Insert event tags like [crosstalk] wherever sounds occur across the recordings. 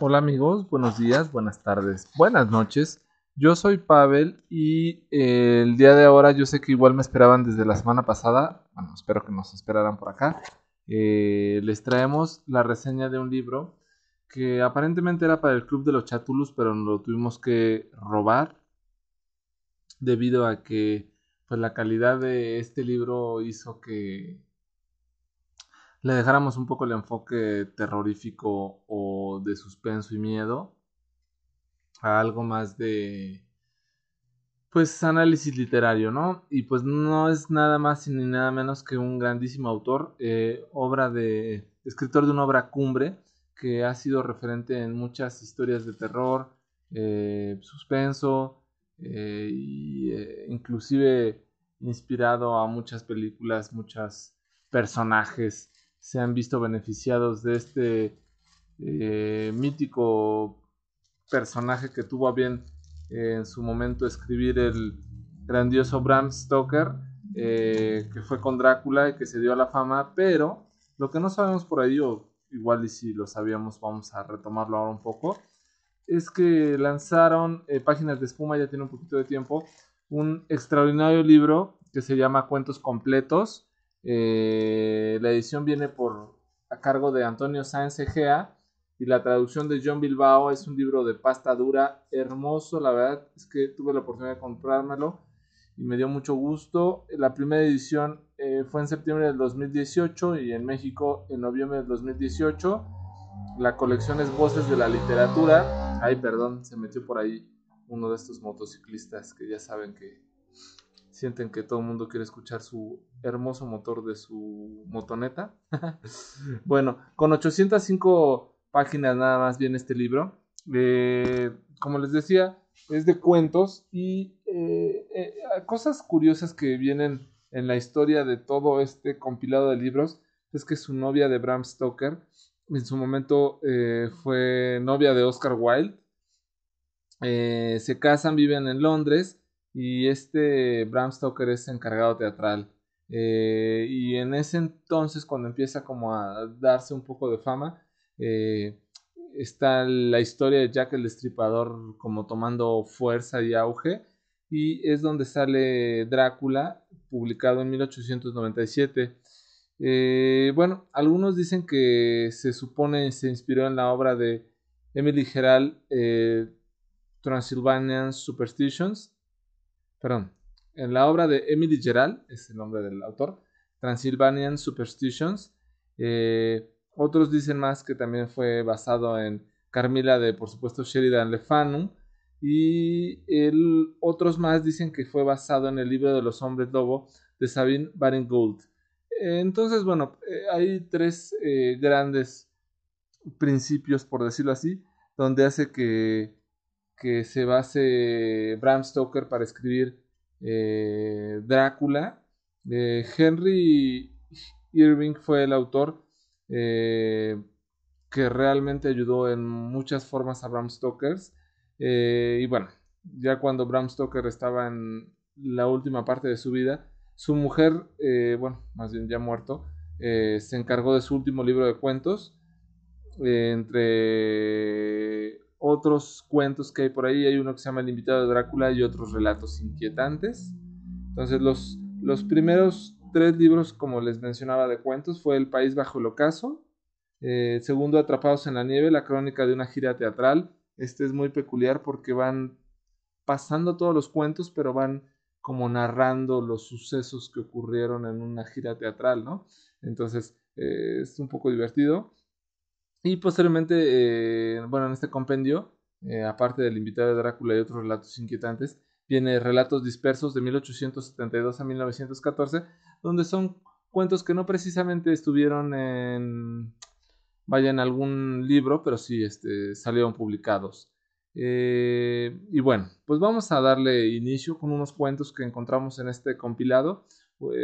Hola amigos, buenos días, buenas tardes, buenas noches. Yo soy Pavel y eh, el día de ahora yo sé que igual me esperaban desde la semana pasada, bueno, espero que nos esperaran por acá. Eh, les traemos la reseña de un libro que aparentemente era para el Club de los Chatulus, pero lo tuvimos que robar debido a que pues la calidad de este libro hizo que le dejáramos un poco el enfoque terrorífico o de suspenso y miedo a algo más de pues análisis literario, ¿no? Y pues no es nada más ni nada menos que un grandísimo autor, eh, obra de escritor de una obra cumbre que ha sido referente en muchas historias de terror, eh, suspenso, eh, y inclusive inspirado a muchas películas, muchos personajes se han visto beneficiados de este eh, mítico personaje que tuvo a bien eh, en su momento escribir el grandioso Bram Stoker, eh, que fue con Drácula y que se dio a la fama, pero lo que no sabemos por ahí, o igual y si lo sabíamos, vamos a retomarlo ahora un poco, es que lanzaron Páginas de Espuma, ya tiene un poquito de tiempo, un extraordinario libro que se llama Cuentos Completos, eh, la edición viene por a cargo de Antonio Sáenz Egea y la traducción de John Bilbao es un libro de pasta dura hermoso, la verdad es que tuve la oportunidad de comprármelo y me dio mucho gusto. La primera edición eh, fue en septiembre del 2018 y en México en noviembre del 2018. La colección es Voces de la Literatura. Ay, perdón, se metió por ahí uno de estos motociclistas que ya saben que sienten que todo el mundo quiere escuchar su hermoso motor de su motoneta. [laughs] bueno, con 805 páginas nada más viene este libro. Eh, como les decía, es de cuentos y eh, eh, cosas curiosas que vienen en la historia de todo este compilado de libros es que su novia de Bram Stoker en su momento fue novia de Oscar Wilde. se casan, viven en Londres y este Bram Stoker es encargado teatral. Eh, y en ese entonces, cuando empieza como a darse un poco de fama, eh, está la historia de Jack el Destripador como tomando fuerza y auge. Y es donde sale Drácula, publicado en 1897. Eh, bueno, algunos dicen que se supone se inspiró en la obra de Emily Gerald, Transylvanian Superstitions, perdón, en la obra de Emily Gerald, es el nombre del autor, Transylvanian Superstitions. Eh, otros dicen más que también fue basado en Carmila de, por supuesto, Sheridan Le Fanu. Y otros más dicen que fue basado en el libro de los hombres lobo de Sabine Baring-Gould. entonces, bueno, eh, hay tres eh, grandes principios, por decirlo así, donde hace que que se base Bram Stoker para escribir eh, Drácula. Eh, Henry Irving fue el autor eh, que realmente ayudó en muchas formas a Bram Stoker. y bueno, ya cuando Bram Stoker estaba en la última parte de su vida, su mujer, bueno, más bien ya muerto, se encargó de su último libro de cuentos. entre otros cuentos que hay por ahí. Hay uno que se llama El invitado de Drácula y otros relatos inquietantes. Entonces los, los primeros tres libros, como les mencionaba, de cuentos fue El País bajo el ocaso. Eh, segundo, Atrapados en la nieve, la crónica de una gira teatral. Este es muy peculiar porque van pasando todos los cuentos, pero van como narrando los sucesos que ocurrieron en una gira teatral, ¿no? Entonces eh, es un poco divertido. Y posteriormente, eh, bueno, en este compendio, eh, aparte del invitado de Drácula y otros relatos inquietantes, viene Relatos Dispersos de 1872 a 1914, donde son cuentos que no precisamente estuvieron en, vaya, en algún libro, pero sí este, salieron publicados. Eh, y bueno, pues vamos a darle inicio con unos cuentos que encontramos en este compilado.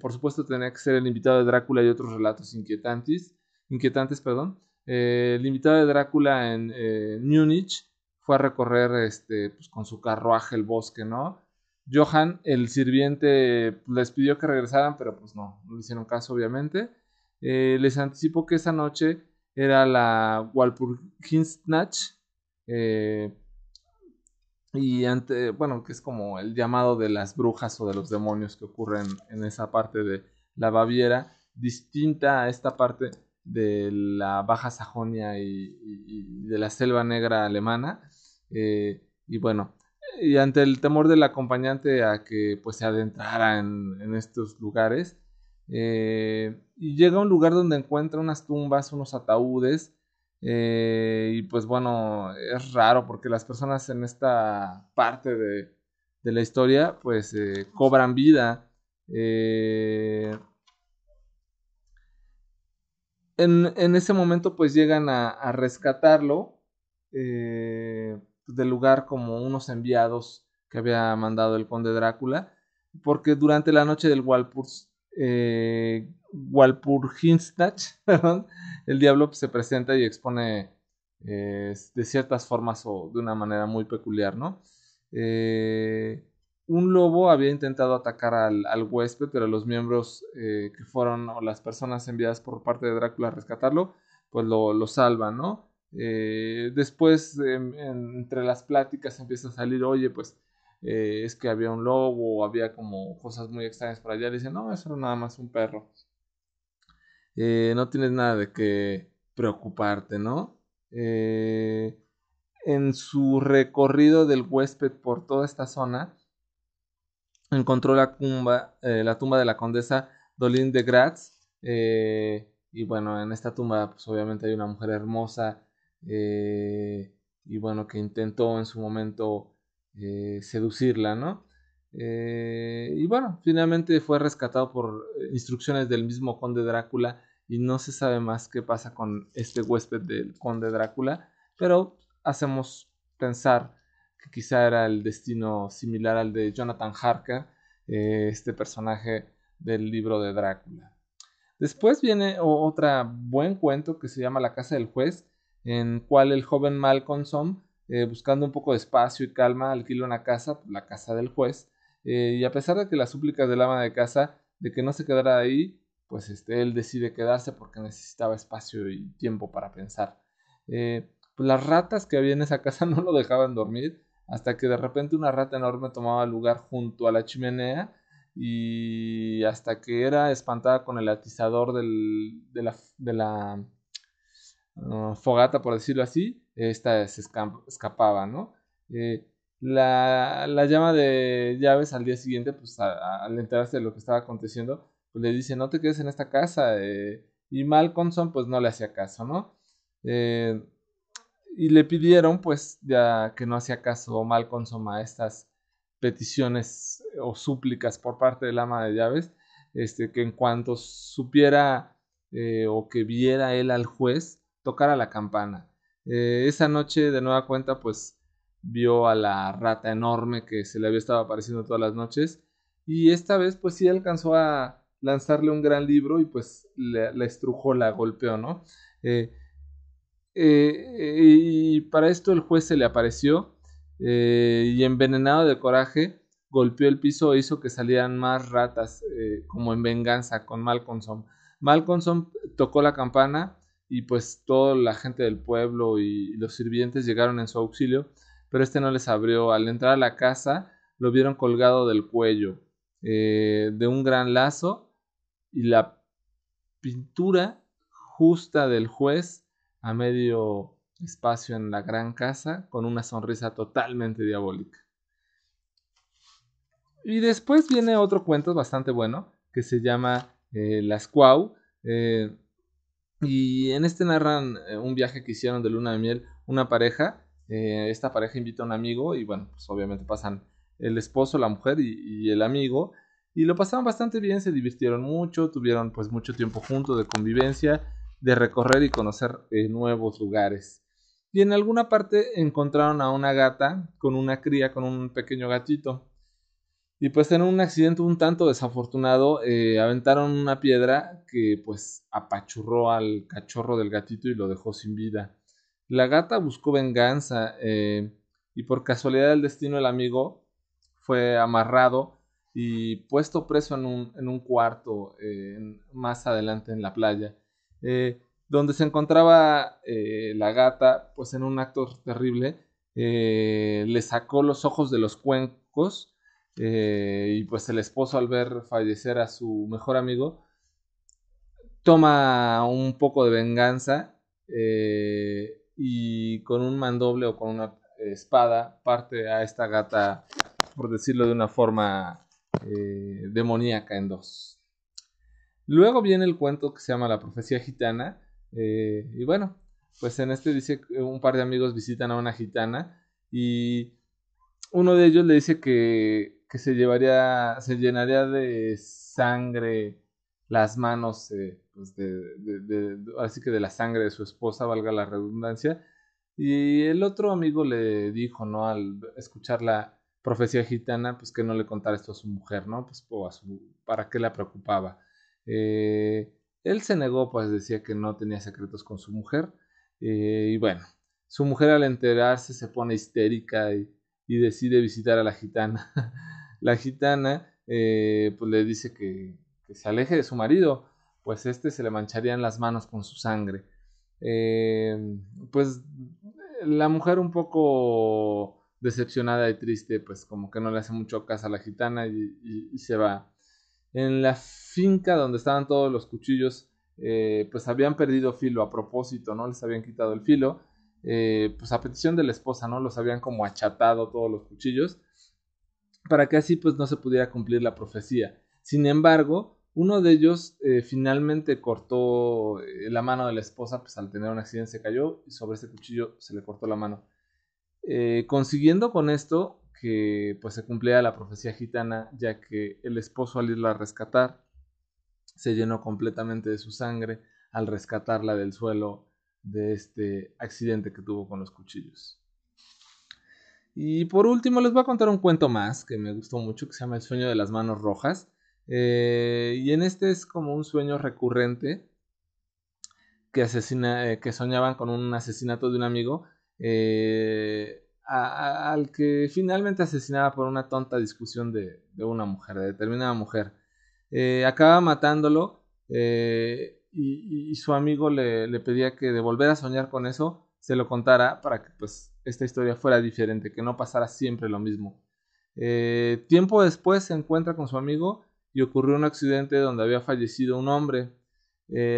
por supuesto, tenía que ser el invitado de Drácula y otros relatos inquietantes, inquietantes perdón. Eh, el invitado de Drácula en eh, Múnich fue a recorrer este, pues, con su carruaje el bosque, ¿no? Johann, el sirviente, les pidió que regresaran, pero pues no, no le hicieron caso, obviamente. Eh, les anticipó que esa noche era la Walpurgisnacht, y ante, bueno, que es como el llamado de las brujas o de los demonios que ocurren en esa parte de la Baviera, distinta a esta parte de la Baja Sajonia y, de la Selva Negra alemana. Eh, y bueno, y ante el temor del acompañante a que pues se adentrara en, estos lugares, eh, y llega a un lugar donde encuentra unas tumbas, unos ataúdes, eh, y pues bueno, es raro porque las personas en esta parte de, la historia pues cobran vida. En, ese momento pues llegan a, rescatarlo eh, del lugar como unos enviados que había mandado el conde Drácula, porque durante la noche del Walpur, eh, [laughs] el diablo pues, se presenta y expone eh, de ciertas formas o de una manera muy peculiar, ¿no? Eh, un lobo había intentado atacar al, huésped, pero los miembros eh, que fueron o las personas enviadas por parte de Drácula a rescatarlo, pues lo, salvan, ¿no? Eh, después, em, entre las pláticas empieza a salir, oye, pues eh, es que había un lobo, había como cosas muy extrañas por allá. Le dicen, no, eso era nada más un perro. no tienes nada de qué preocuparte, ¿no? en su recorrido del huésped por toda esta zona, encontró la tumba, eh, la tumba de la condesa Dolin de Graz. Eh, y bueno, en esta tumba, pues obviamente hay una mujer hermosa. Eh, y bueno, que intentó en su momento seducirla, ¿no? y bueno, finalmente fue rescatado por instrucciones del mismo conde Drácula. Y no se sabe más qué pasa con este huésped del conde Drácula. Pero hacemos pensar quizá era el destino similar al de Jonathan Harker, eh, este personaje del libro de Drácula. Después viene otro buen cuento que se llama La casa del juez, en cual el joven Malcolmson, eh, buscando un poco de espacio y calma, alquila una casa, la casa del juez, eh, y a pesar de que las súplicas del ama de casa de que no se quedara ahí, pues este, él decide quedarse porque necesitaba espacio y tiempo para pensar. pues las ratas que había en esa [laughs] casa no lo dejaban dormir hasta que de repente una rata enorme tomaba lugar junto a la chimenea y hasta que era espantada con el atizador de la, la uh, fogata, por decirlo así, esta se escapaba, ¿no? Eh, la, llama de llaves al día siguiente, pues al enterarse de lo que estaba aconteciendo, pues le dice, no te quedes en esta casa. Eh", y Malcolmson pues no le hacía caso, ¿no? Eh, y le pidieron, pues, ya que no hacía caso Malcolm a estas peticiones o súplicas por parte del ama de llaves, este, que en cuanto supiera eh, o que viera él al juez, tocara la campana. Eh, esa noche, de nueva cuenta, pues, vio a la rata enorme que se le había estado apareciendo todas las noches, y esta vez, pues, sí alcanzó a lanzarle un gran libro y, pues, la estrujó, la golpeó, ¿no? Eh, eh, y para esto el juez se le apareció eh, y envenenado de coraje golpeó el piso e hizo que salieran más ratas eh, como en venganza con Malcolmson. Malcolmson tocó la campana y pues toda la gente del pueblo y los sirvientes llegaron en su auxilio, pero este no les abrió. Al entrar a la casa lo vieron colgado del cuello de un gran lazo y la pintura justa del juez a medio espacio en la gran casa con una sonrisa totalmente diabólica. Y después viene otro cuento bastante bueno que se llama eh, Las Cuau. Eh, y en este narran eh, un viaje que hicieron de luna de miel una pareja. esta pareja invita a un amigo y bueno, pues obviamente pasan el esposo, la mujer y, y el amigo. Y lo pasaron bastante bien, se divirtieron mucho, tuvieron pues mucho tiempo juntos de convivencia de recorrer y conocer eh, nuevos lugares. Y en alguna parte encontraron a una gata con una cría, con un pequeño gatito. Y pues en un accidente un tanto desafortunado, eh, aventaron una piedra que pues apachurró al cachorro del gatito y lo dejó sin vida. La gata buscó venganza eh, y por casualidad del destino el amigo fue amarrado y puesto preso en un, en un cuarto más adelante en la playa. Eh, donde se encontraba eh, la gata, pues en un acto terrible, eh, le sacó los ojos de los cuencos y pues el esposo al ver fallecer a su mejor amigo toma un poco de venganza y con un mandoble o con una espada parte a esta gata, por decirlo de una forma demoníaca en dos. Luego viene el cuento que se llama La profecía gitana. Eh, y bueno, pues en este dice que un par de amigos visitan a una gitana y uno de ellos le dice que, que se llevaría, se llenaría de sangre las manos, eh, pues de, así que de la sangre de su esposa, valga la redundancia. Y el otro amigo le dijo, ¿no? Al escuchar la profecía gitana, pues que no le contara esto a su mujer, ¿no? Pues para qué la preocupaba. Eh, él se negó, pues decía que no tenía secretos con su mujer. Eh, y bueno, su mujer al enterarse se pone histérica y, decide visitar a la gitana. [laughs] la gitana eh, pues le dice que, se aleje de su marido, pues este se le mancharían las manos con su sangre. pues la mujer un poco decepcionada y triste, pues como que no le hace mucho caso a la gitana y se va en la finca donde estaban todos los cuchillos, eh, pues habían perdido filo a propósito, ¿no? Les habían quitado el filo, eh, pues a petición de la esposa, ¿no? Los habían como achatado todos los cuchillos, para que así pues no se pudiera cumplir la profecía. Sin embargo, uno de ellos eh, finalmente cortó la mano de la esposa, pues al tener un accidente se cayó y sobre ese cuchillo se le cortó la mano. consiguiendo con esto que pues se cumplía la profecía gitana, ya que el esposo al irla a rescatar se llenó completamente de su sangre al rescatarla del suelo de este accidente que tuvo con los cuchillos. Y por último les voy a contar un cuento más que me gustó mucho que se llama El sueño de las manos rojas. Eh, y en este es como un sueño recurrente que, asesina, eh, que soñaban con un asesinato de un amigo. Eh, al que finalmente asesinaba por una tonta discusión de, una mujer, de determinada mujer. Eh, acaba matándolo eh, y, su amigo le, pedía que de volver a soñar con eso se lo contara para que pues esta historia fuera diferente, que no pasara siempre lo mismo. Eh, tiempo después se encuentra con su amigo y ocurrió un accidente donde había fallecido un hombre.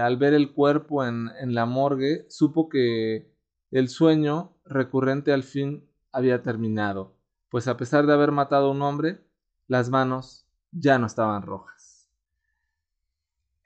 al ver el cuerpo en, en la morgue, supo que el sueño recurrente al fin había terminado, pues a pesar de haber matado a un hombre, las manos ya no estaban rojas.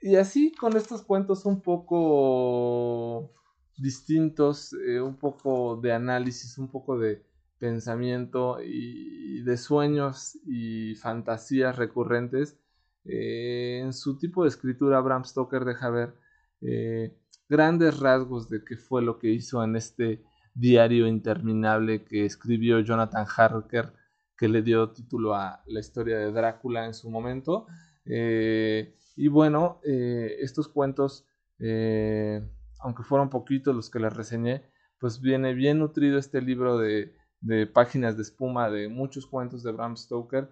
Y así con estos cuentos un poco distintos, eh, un poco de análisis, un poco de pensamiento y de sueños y fantasías recurrentes, eh, en su tipo de escritura Bram Stoker deja ver eh, grandes rasgos de qué fue lo que hizo en este diario interminable que escribió Jonathan Harker, que le dio título a la historia de Drácula en su momento. Eh, y bueno, eh, estos cuentos, eh, aunque fueron poquitos los que les reseñé, pues viene bien nutrido este libro de, de páginas de espuma de muchos cuentos de Bram Stoker.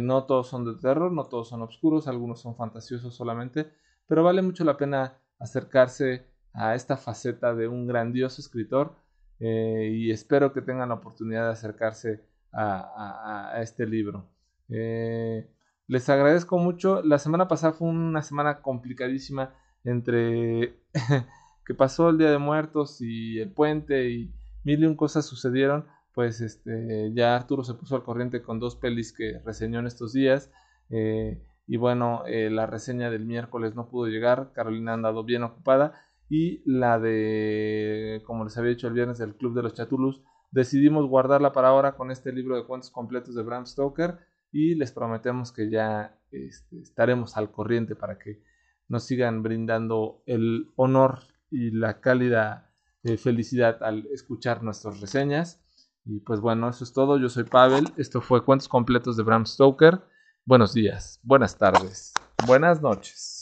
no todos son de terror, no todos son oscuros, algunos son fantasiosos solamente, pero vale mucho la pena acercarse a esta faceta de un grandioso escritor eh, y espero que tengan la oportunidad de acercarse a, este libro. Eh, les agradezco mucho. La semana pasada fue una semana complicadísima entre [laughs] que pasó el Día de Muertos y el puente y mil y un cosas sucedieron. Pues este, ya Arturo se puso al corriente con dos pelis que reseñó en estos días. Eh, y bueno, la reseña del miércoles no pudo llegar. Carolina ha andado bien ocupada y la de, como les había dicho el viernes, del Club de los Chatulus. Decidimos guardarla para ahora con este libro de cuentos completos de Bram Stoker y les prometemos que ya este, estaremos al corriente para que nos sigan brindando el honor y la cálida eh, felicidad al escuchar nuestras reseñas. Y pues bueno, eso es todo. Yo soy Pavel. Esto fue Cuentos Completos de Bram Stoker. Buenos días, buenas tardes, buenas noches.